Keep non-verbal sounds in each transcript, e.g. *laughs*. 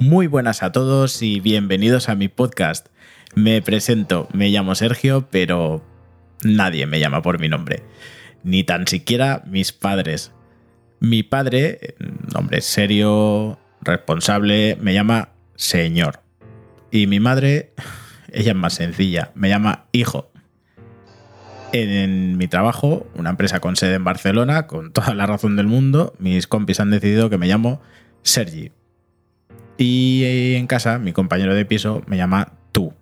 Muy buenas a todos y bienvenidos a mi podcast. Me presento, me llamo Sergio, pero nadie me llama por mi nombre, ni tan siquiera mis padres. Mi padre, hombre serio, responsable, me llama señor. Y mi madre, ella es más sencilla, me llama hijo. En mi trabajo, una empresa con sede en Barcelona, con toda la razón del mundo, mis compis han decidido que me llamo Sergi. Y en casa, mi compañero de piso me llama tú.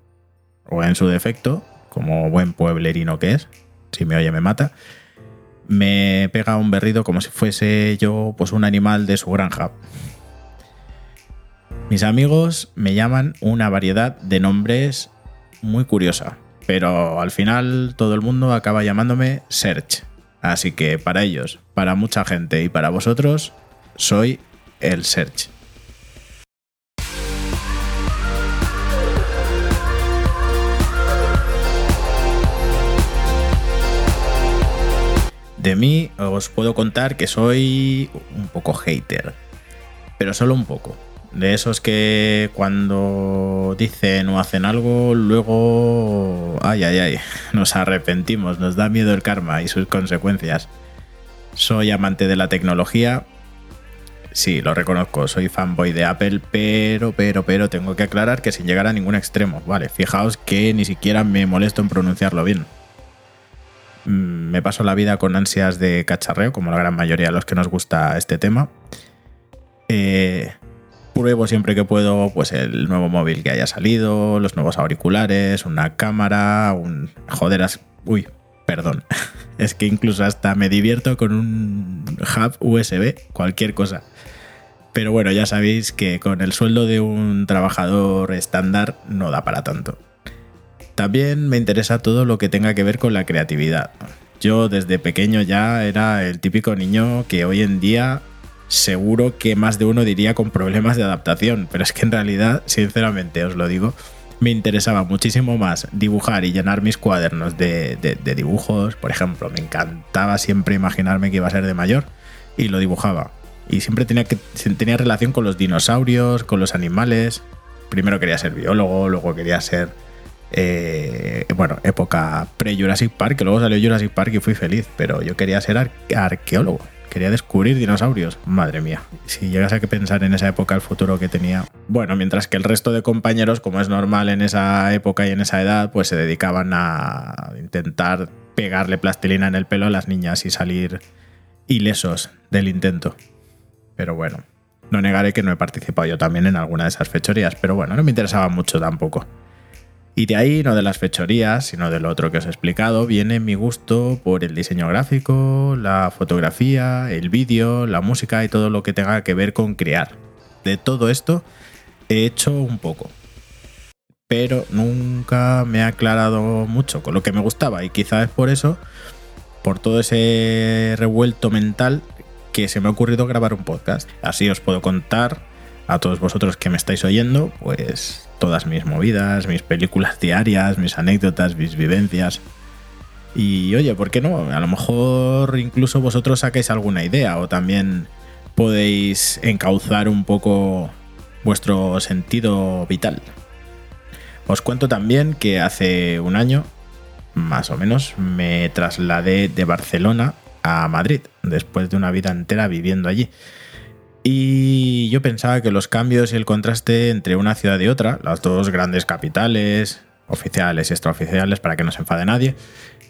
O en su defecto, como buen pueblerino que es, si me oye me mata, me pega un berrido como si fuese yo pues un animal de su granja. Mis amigos me llaman una variedad de nombres muy curiosa, pero al final todo el mundo acaba llamándome Search. Así que para ellos, para mucha gente y para vosotros, soy el Search. De mí os puedo contar que soy un poco hater, pero solo un poco. De esos que cuando dicen o hacen algo, luego, ay, ay, ay, *laughs* nos arrepentimos, nos da miedo el karma y sus consecuencias. Soy amante de la tecnología, sí, lo reconozco, soy fanboy de Apple, pero, pero, pero tengo que aclarar que sin llegar a ningún extremo, ¿vale? Fijaos que ni siquiera me molesto en pronunciarlo bien. Me paso la vida con ansias de cacharreo, como la gran mayoría de los que nos gusta este tema. Eh, pruebo siempre que puedo pues el nuevo móvil que haya salido, los nuevos auriculares, una cámara, un... Joderas... Uy, perdón. *laughs* es que incluso hasta me divierto con un hub USB, cualquier cosa. Pero bueno, ya sabéis que con el sueldo de un trabajador estándar no da para tanto. También me interesa todo lo que tenga que ver con la creatividad. Yo desde pequeño ya era el típico niño que hoy en día seguro que más de uno diría con problemas de adaptación, pero es que en realidad, sinceramente os lo digo, me interesaba muchísimo más dibujar y llenar mis cuadernos de, dibujos, por ejemplo, me encantaba siempre imaginarme que iba a ser de mayor y lo dibujaba. Y siempre tenía, que, tenía relación con los dinosaurios, con los animales. Primero quería ser biólogo, luego quería ser eh, bueno, época pre-Jurassic Park, que luego salió Jurassic Park y fui feliz, pero yo quería ser arqueólogo, quería descubrir dinosaurios. Madre mía, si llegas a pensar en esa época el futuro que tenía. Bueno, mientras que el resto de compañeros, como es normal en esa época y en esa edad, pues se dedicaban a intentar pegarle plastilina en el pelo a las niñas y salir ilesos del intento. Pero bueno, no negaré que no he participado yo también en alguna de esas fechorías, pero bueno, no me interesaba mucho tampoco. Y de ahí, no de las fechorías, sino de lo otro que os he explicado, viene mi gusto por el diseño gráfico, la fotografía, el vídeo, la música y todo lo que tenga que ver con crear. De todo esto he hecho un poco. Pero nunca me ha aclarado mucho con lo que me gustaba y quizás es por eso, por todo ese revuelto mental, que se me ha ocurrido grabar un podcast. Así os puedo contar a todos vosotros que me estáis oyendo, pues todas mis movidas, mis películas diarias, mis anécdotas, mis vivencias. Y oye, ¿por qué no? A lo mejor incluso vosotros saquéis alguna idea o también podéis encauzar un poco vuestro sentido vital. Os cuento también que hace un año, más o menos, me trasladé de Barcelona a Madrid, después de una vida entera viviendo allí. Y yo pensaba que los cambios y el contraste entre una ciudad y otra, las dos grandes capitales, oficiales y extraoficiales, para que no se enfade nadie,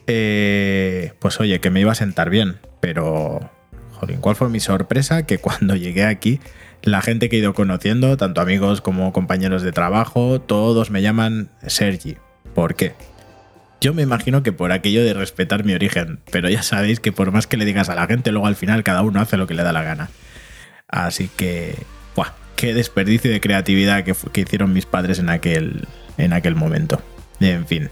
eh, pues oye, que me iba a sentar bien. Pero, joder, ¿cuál fue mi sorpresa? Que cuando *laughs* llegué aquí, la gente que he ido conociendo, tanto amigos como compañeros de trabajo, todos me llaman Sergi. ¿Por qué? Yo me imagino que por aquello de respetar mi origen, pero ya sabéis que por más que le digas a la gente, luego al final cada uno hace lo que le da la gana. Así que, ¡buah! Qué desperdicio de creatividad que, hicieron mis padres en aquel, en aquel momento. En fin.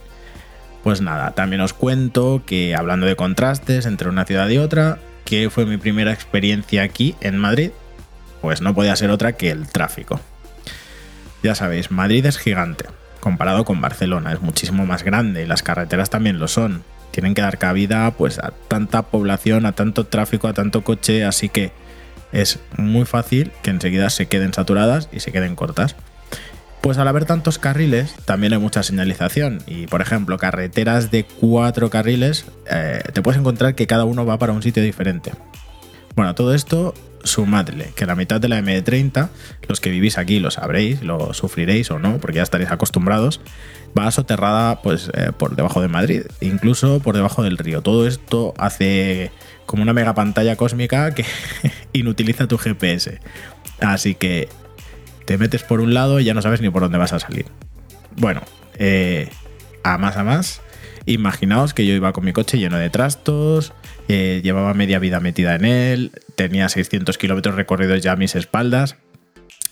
Pues nada, también os cuento que hablando de contrastes entre una ciudad y otra, que fue mi primera experiencia aquí en Madrid, pues no podía ser otra que el tráfico. Ya sabéis, Madrid es gigante, comparado con Barcelona, es muchísimo más grande y las carreteras también lo son. Tienen que dar cabida pues a tanta población, a tanto tráfico, a tanto coche, así que es muy fácil que enseguida se queden saturadas y se queden cortas. Pues al haber tantos carriles, también hay mucha señalización. Y por ejemplo, carreteras de cuatro carriles, eh, te puedes encontrar que cada uno va para un sitio diferente. Bueno, todo esto sumadle que la mitad de la M30, los que vivís aquí lo sabréis, lo sufriréis o no, porque ya estaréis acostumbrados, va soterrada pues, eh, por debajo de Madrid, incluso por debajo del río. Todo esto hace como una mega pantalla cósmica que *laughs* inutiliza tu GPS. Así que te metes por un lado y ya no sabes ni por dónde vas a salir. Bueno, eh, a más a más, imaginaos que yo iba con mi coche lleno de trastos, eh, llevaba media vida metida en él, tenía 600 kilómetros recorridos ya a mis espaldas.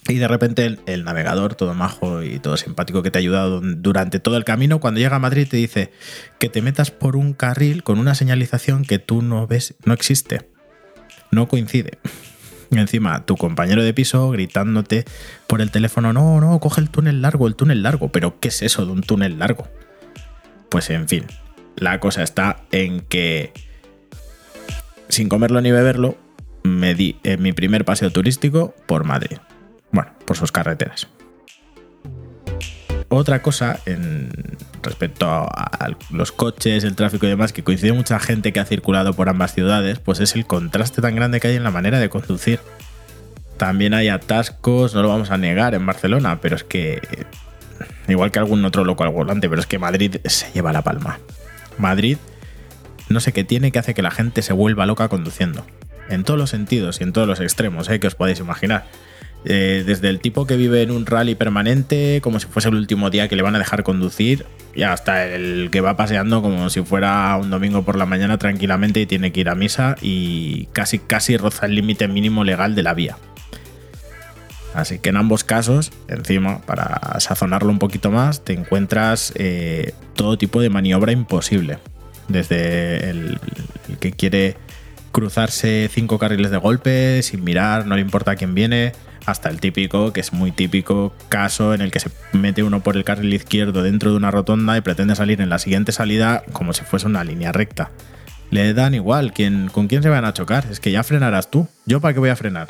Y de repente el, navegador, todo majo y todo simpático que te ha ayudado durante todo el camino, cuando llega a Madrid te dice que te metas por un carril con una señalización que tú no ves, no existe, no coincide. *laughs* encima tu compañero de piso gritándote por el teléfono, no, no, coge el túnel largo, el túnel largo. Pero ¿qué es eso de un túnel largo? Pues en fin, la cosa está en que sin comerlo ni beberlo, me di en mi primer paseo turístico por Madrid. Bueno, por sus carreteras. Otra cosa en respecto a, los coches, el tráfico y demás, que coincide mucha gente que ha circulado por ambas ciudades, pues es el contraste tan grande que hay en la manera de conducir. También hay atascos, no lo vamos a negar en Barcelona, pero es que igual que algún otro loco al volante, pero es que Madrid se lleva la palma. Madrid no sé qué tiene que hace que la gente se vuelva loca conduciendo. En todos los sentidos y en todos los extremos, ¿eh? que os podéis imaginar. Eh, desde el tipo que vive en un rally permanente, como si fuese el último día que le van a dejar conducir, y hasta el que va paseando como si fuera un domingo por la mañana tranquilamente y tiene que ir a misa y casi, casi roza el límite mínimo legal de la vía. Así que en ambos casos, encima, para sazonarlo un poquito más, te encuentras eh, todo tipo de maniobra imposible. Desde el que quiere cruzarse cinco carriles de golpe sin mirar, no le importa quién viene, hasta el típico, que es muy típico caso en el que se mete uno por el carril izquierdo dentro de una rotonda y pretende salir en la siguiente salida como si fuese una línea recta. Le dan igual, ¿quién, ¿con quién se van a chocar? Es que ya frenarás tú. ¿Yo para qué voy a frenar?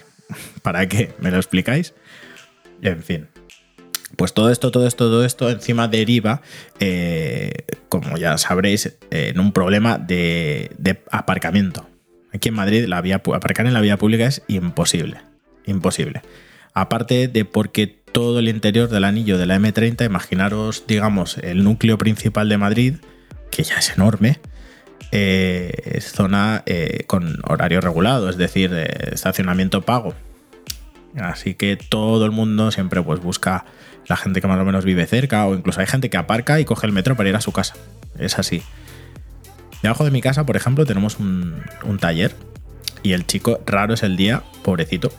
*laughs* ¿Para qué? ¿Me lo explicáis? En fin. Pues todo esto, todo esto, todo esto encima deriva, eh, como ya sabréis, en un problema de, de aparcamiento. Aquí en Madrid la vía, aparcar en la vía pública es imposible imposible. Aparte de porque todo el interior del anillo de la M30, imaginaros, digamos, el núcleo principal de Madrid, que ya es enorme, eh, es zona eh, con horario regulado, es decir, estacionamiento pago. Así que todo el mundo siempre pues, busca la gente que más o menos vive cerca, o incluso hay gente que aparca y coge el metro para ir a su casa. Es así. Debajo de mi casa, por ejemplo, tenemos un taller y el chico raro es el día, pobrecito,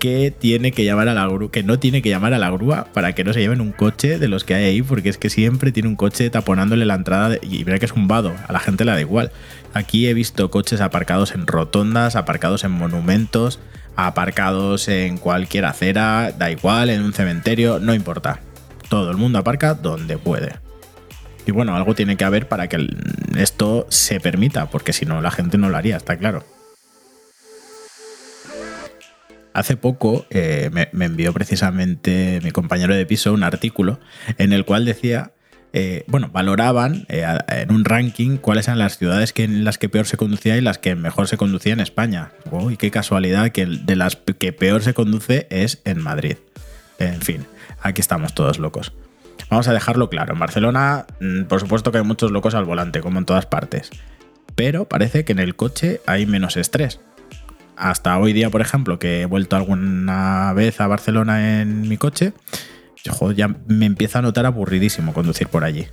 que tiene que llamar a la que no tiene que llamar a la grúa para que no se lleven un coche de los que hay ahí, porque es que siempre tiene un coche taponándole la entrada y mira que es un vado, a la gente le da igual. Aquí he visto coches aparcados en rotondas, aparcados en monumentos, aparcados en cualquier acera, da igual, en un cementerio, no importa. Todo el mundo aparca donde puede. Y bueno, algo tiene que haber para que esto se permita, porque si no la gente no lo haría, está claro. Hace poco eh, me, envió precisamente mi compañero de piso un artículo en el cual decía, eh, bueno, valoraban eh, en un ranking cuáles eran las ciudades que, en las que peor se conducía y las que mejor se conducía en España. Uy, qué casualidad que de las que peor se conduce es en Madrid. En fin, aquí estamos todos locos. Vamos a dejarlo claro. En Barcelona, mm, por supuesto que hay muchos locos al volante, como en todas partes. Pero parece que en el coche hay menos estrés hasta hoy día, por ejemplo, que he vuelto alguna vez a Barcelona en mi coche, ya me empieza a notar aburridísimo conducir por allí.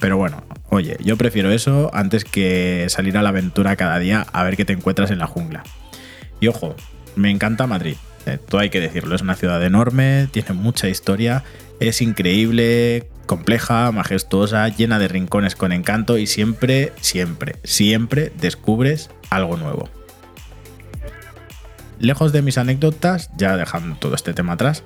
Pero bueno, oye, yo prefiero eso antes que salir a la aventura cada día a ver qué te encuentras en la jungla. Y ojo, me encanta Madrid. Eh, todo hay que decirlo, es una ciudad enorme, tiene mucha historia, es increíble, compleja, majestuosa, llena de rincones con encanto y siempre, siempre, siempre descubres algo nuevo. Lejos de mis anécdotas, ya dejando todo este tema atrás,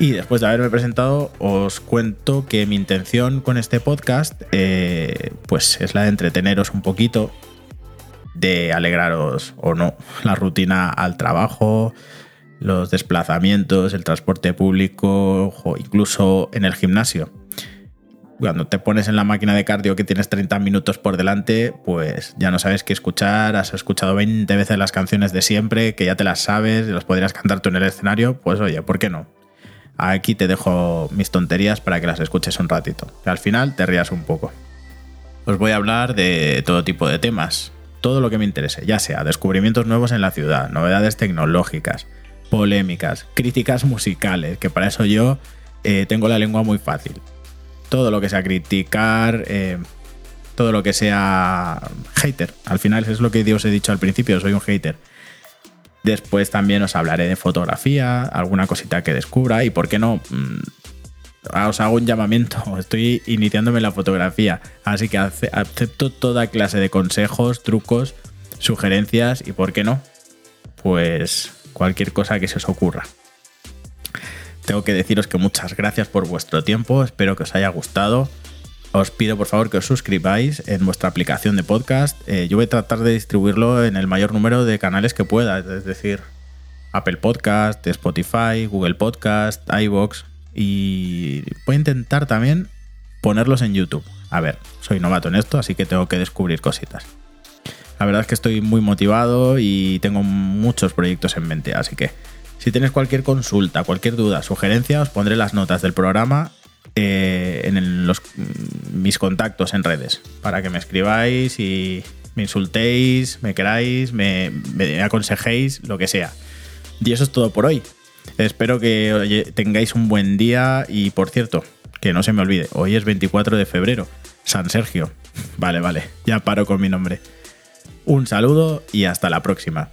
y después de haberme presentado, os cuento que mi intención con este podcast, eh, pues es la de entreteneros un poquito, de alegraros o no la rutina al trabajo, los desplazamientos, el transporte público o incluso en el gimnasio. Cuando te pones en la máquina de cardio que tienes 30 minutos por delante, pues ya no sabes qué escuchar, has escuchado 20 veces las canciones de siempre, que ya te las sabes, las podrías cantar tú en el escenario, pues oye, ¿por qué no? Aquí te dejo mis tonterías para que las escuches un ratito, al final te rías un poco. Os voy a hablar de todo tipo de temas, todo lo que me interese, ya sea descubrimientos nuevos en la ciudad, novedades tecnológicas, polémicas, críticas musicales, que para eso yo eh, tengo la lengua muy fácil. Todo lo que sea criticar, eh, todo lo que sea hater. Al final es lo que os he dicho al principio, soy un hater. Después también os hablaré de fotografía, alguna cosita que descubra y por qué no, mm, os hago un llamamiento, *laughs* estoy iniciándome la fotografía, así que acepto toda clase de consejos, trucos, sugerencias y por qué no, pues cualquier cosa que se os ocurra. Tengo que deciros que muchas gracias por vuestro tiempo, espero que os haya gustado os pido por favor que os suscribáis en vuestra aplicación de podcast. Eh, yo voy a tratar de distribuirlo en el mayor número de canales que pueda, es decir, Apple Podcast, Spotify, Google Podcast, iBox y voy a intentar también ponerlos en YouTube. A ver, soy novato en esto, así que tengo que descubrir cositas. La verdad es que estoy muy motivado y tengo muchos proyectos en mente, así que si tenéis cualquier consulta, cualquier duda, sugerencia, os pondré las notas del programa eh, en los, mis contactos en redes para que me escribáis y me insultéis, me queráis, me, aconsejéis, lo que sea. Y eso es todo por hoy. Espero que tengáis un buen día y por cierto, que no se me olvide, hoy es 24 de febrero, San Sergio. *laughs* Vale, vale, ya paro con mi nombre. Un saludo y hasta la próxima.